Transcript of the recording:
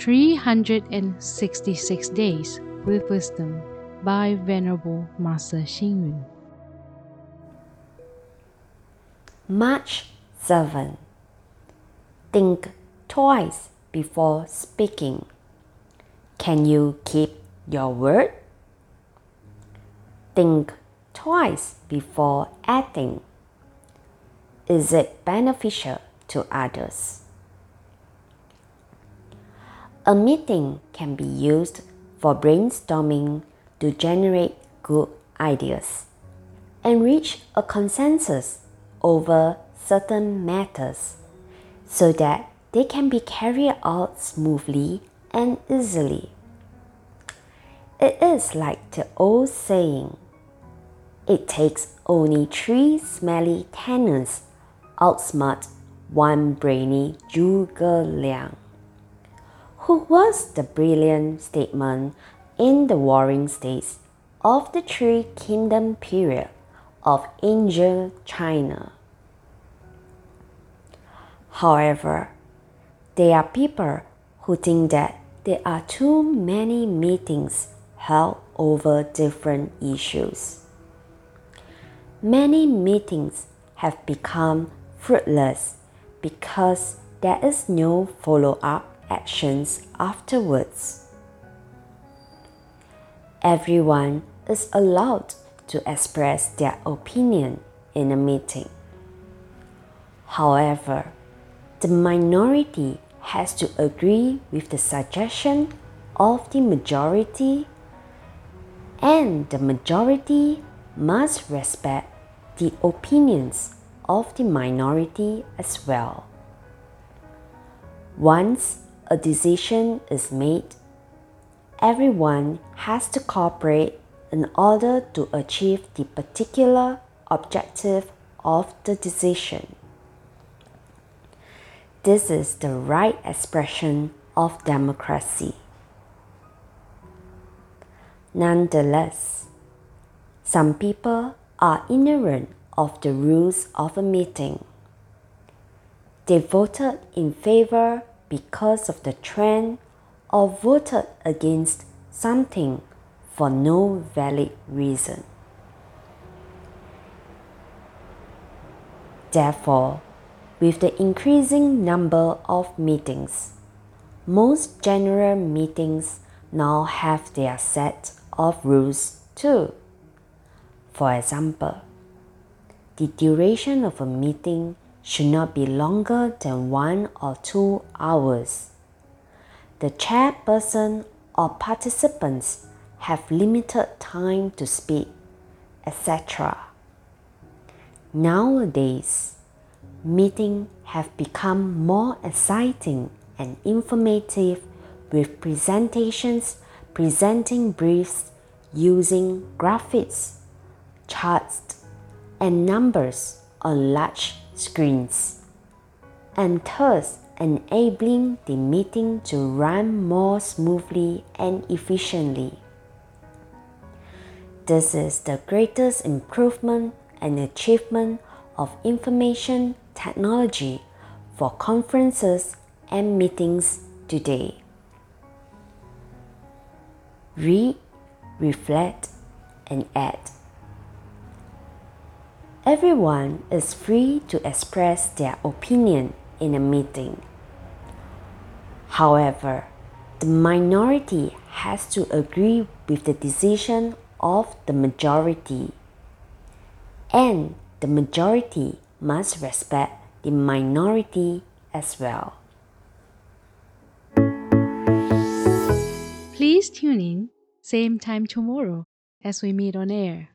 366 Days with Wisdom by Venerable Master Xing Yun. March 7. Think twice before speaking. Can you keep your word? Think twice before acting. Is it beneficial to others? A meeting can be used for brainstorming to generate good ideas and reach a consensus over certain matters so that they can be carried out smoothly and easily. It is like the old saying it takes only three smelly tenants outsmart one brainy Zhuge Liang, who was the brilliant statesman in the warring states of the Three Kingdom period of ancient China. However, there are people who think that there are too many meetings held over different issues. Many meetings have become fruitless because there is no follow up actions afterwards. Everyone is allowed to express their opinion in a meeting. However, the minority has to agree with the suggestion of the majority, and the majority must respect the opinions of the minority as well. Once a decision is made, everyone has to cooperate in order to achieve the particular objective of the decision. This is the right expression of democracy. Nonetheless, some people are ignorant of the rules of a meeting. They voted in favor because of the trend or voted against something for no valid reason. Therefore, with the increasing number of meetings, most general meetings now have their set of rules too. For example, the duration of a meeting should not be longer than one or two hours. The chairperson or participants have limited time to speak, etc. Nowadays, meetings have become more exciting and informative with presentations presenting briefs using graphics, charts, and numbers on large screens, and thus enabling the meeting to run more smoothly and efficiently. This is the greatest improvement and achievement of information technology for conferences and meetings today. Read, reflect, and add. Everyone is free to express their opinion in a meeting. However, the minority has to agree with the decision of the majority, and the majority must respect the minority as well. Please tune in, same time tomorrow as we meet on air.